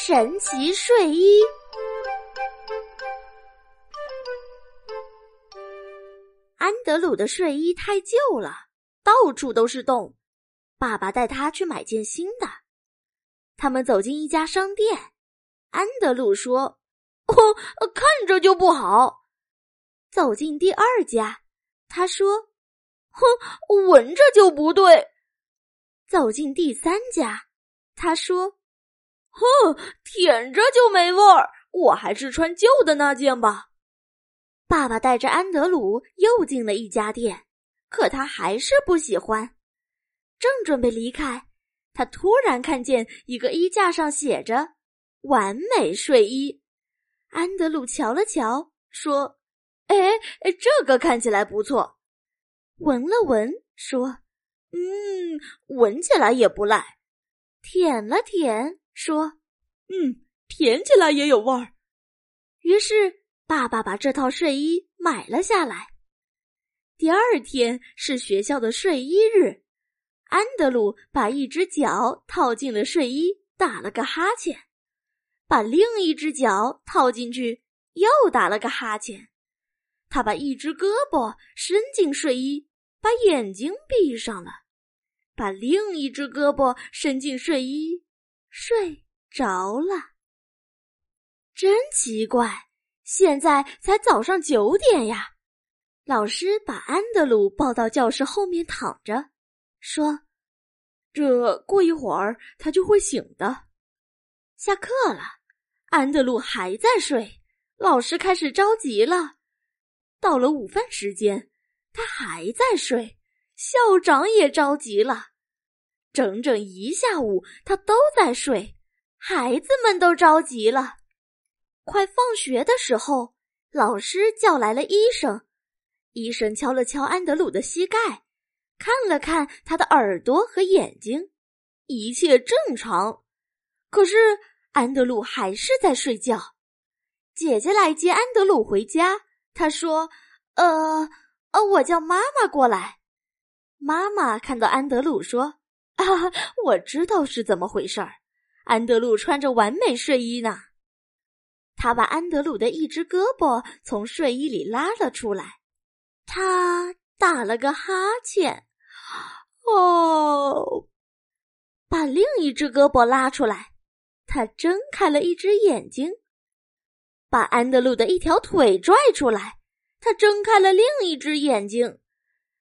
神奇睡衣。安德鲁的睡衣太旧了，到处都是洞。爸爸带他去买件新的。他们走进一家商店，安德鲁说：“哦，看着就不好。”走进第二家，他说：“哼，闻着就不对。”走进第三家，他说：“哼，舔着就没味儿，我还是穿旧的那件吧。”爸爸带着安德鲁又进了一家店，可他还是不喜欢。正准备离开，他突然看见一个衣架上写着“完美睡衣”。安德鲁瞧了瞧，说：“哎，这个看起来不错。”闻了闻，说。嗯，闻起来也不赖。舔了舔，说：“嗯，舔起来也有味儿。”于是，爸爸把这套睡衣买了下来。第二天是学校的睡衣日，安德鲁把一只脚套进了睡衣，打了个哈欠；把另一只脚套进去，又打了个哈欠。他把一只胳膊伸进睡衣。把眼睛闭上了，把另一只胳膊伸进睡衣，睡着了。真奇怪，现在才早上九点呀！老师把安德鲁抱到教室后面躺着，说：“这过一会儿他就会醒的。”下课了，安德鲁还在睡，老师开始着急了。到了午饭时间。他还在睡，校长也着急了。整整一下午，他都在睡，孩子们都着急了。快放学的时候，老师叫来了医生。医生敲了敲安德鲁的膝盖，看了看他的耳朵和眼睛，一切正常。可是安德鲁还是在睡觉。姐姐来接安德鲁回家，她说：“呃。”哦，我叫妈妈过来。妈妈看到安德鲁说：“啊，我知道是怎么回事儿。安德鲁穿着完美睡衣呢。”他把安德鲁的一只胳膊从睡衣里拉了出来，他打了个哈欠，哦，把另一只胳膊拉出来，他睁开了一只眼睛，把安德鲁的一条腿拽出来。他睁开了另一只眼睛，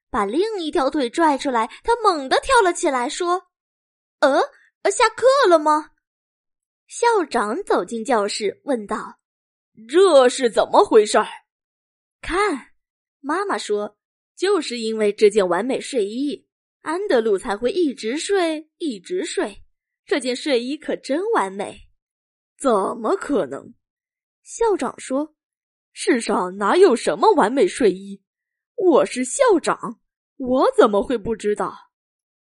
把另一条腿拽出来。他猛地跳了起来，说：“呃，下课了吗？”校长走进教室，问道：“这是怎么回事？”看，妈妈说：“就是因为这件完美睡衣，安德鲁才会一直睡，一直睡。这件睡衣可真完美。”怎么可能？校长说。世上哪有什么完美睡衣？我是校长，我怎么会不知道？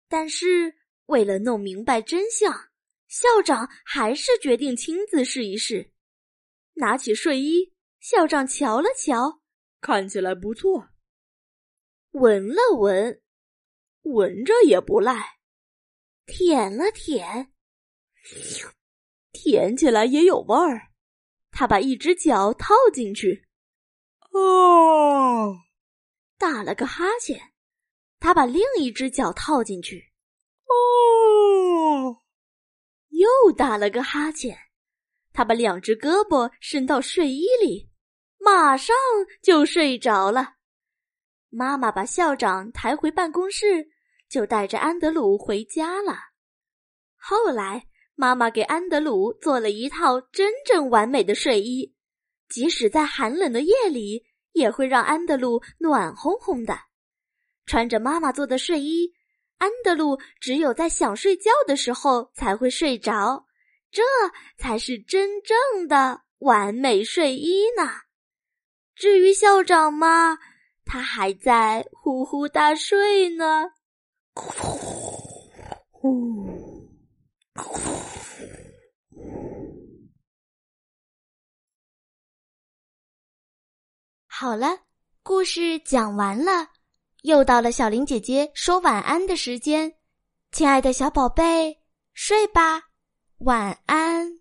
但是为了弄明白真相，校长还是决定亲自试一试。拿起睡衣，校长瞧了瞧，看起来不错。闻了闻，闻着也不赖。舔了舔，舔起来也有味儿。他把一只脚套进去，哦，打了个哈欠。他把另一只脚套进去，哦，又打了个哈欠。他把两只胳膊伸到睡衣里，马上就睡着了。妈妈把校长抬回办公室，就带着安德鲁回家了。后来。妈妈给安德鲁做了一套真正完美的睡衣，即使在寒冷的夜里，也会让安德鲁暖烘烘的。穿着妈妈做的睡衣，安德鲁只有在想睡觉的时候才会睡着，这才是真正的完美睡衣呢。至于校长嘛，他还在呼呼大睡呢。呼。好了，故事讲完了，又到了小林姐姐说晚安的时间，亲爱的小宝贝，睡吧，晚安。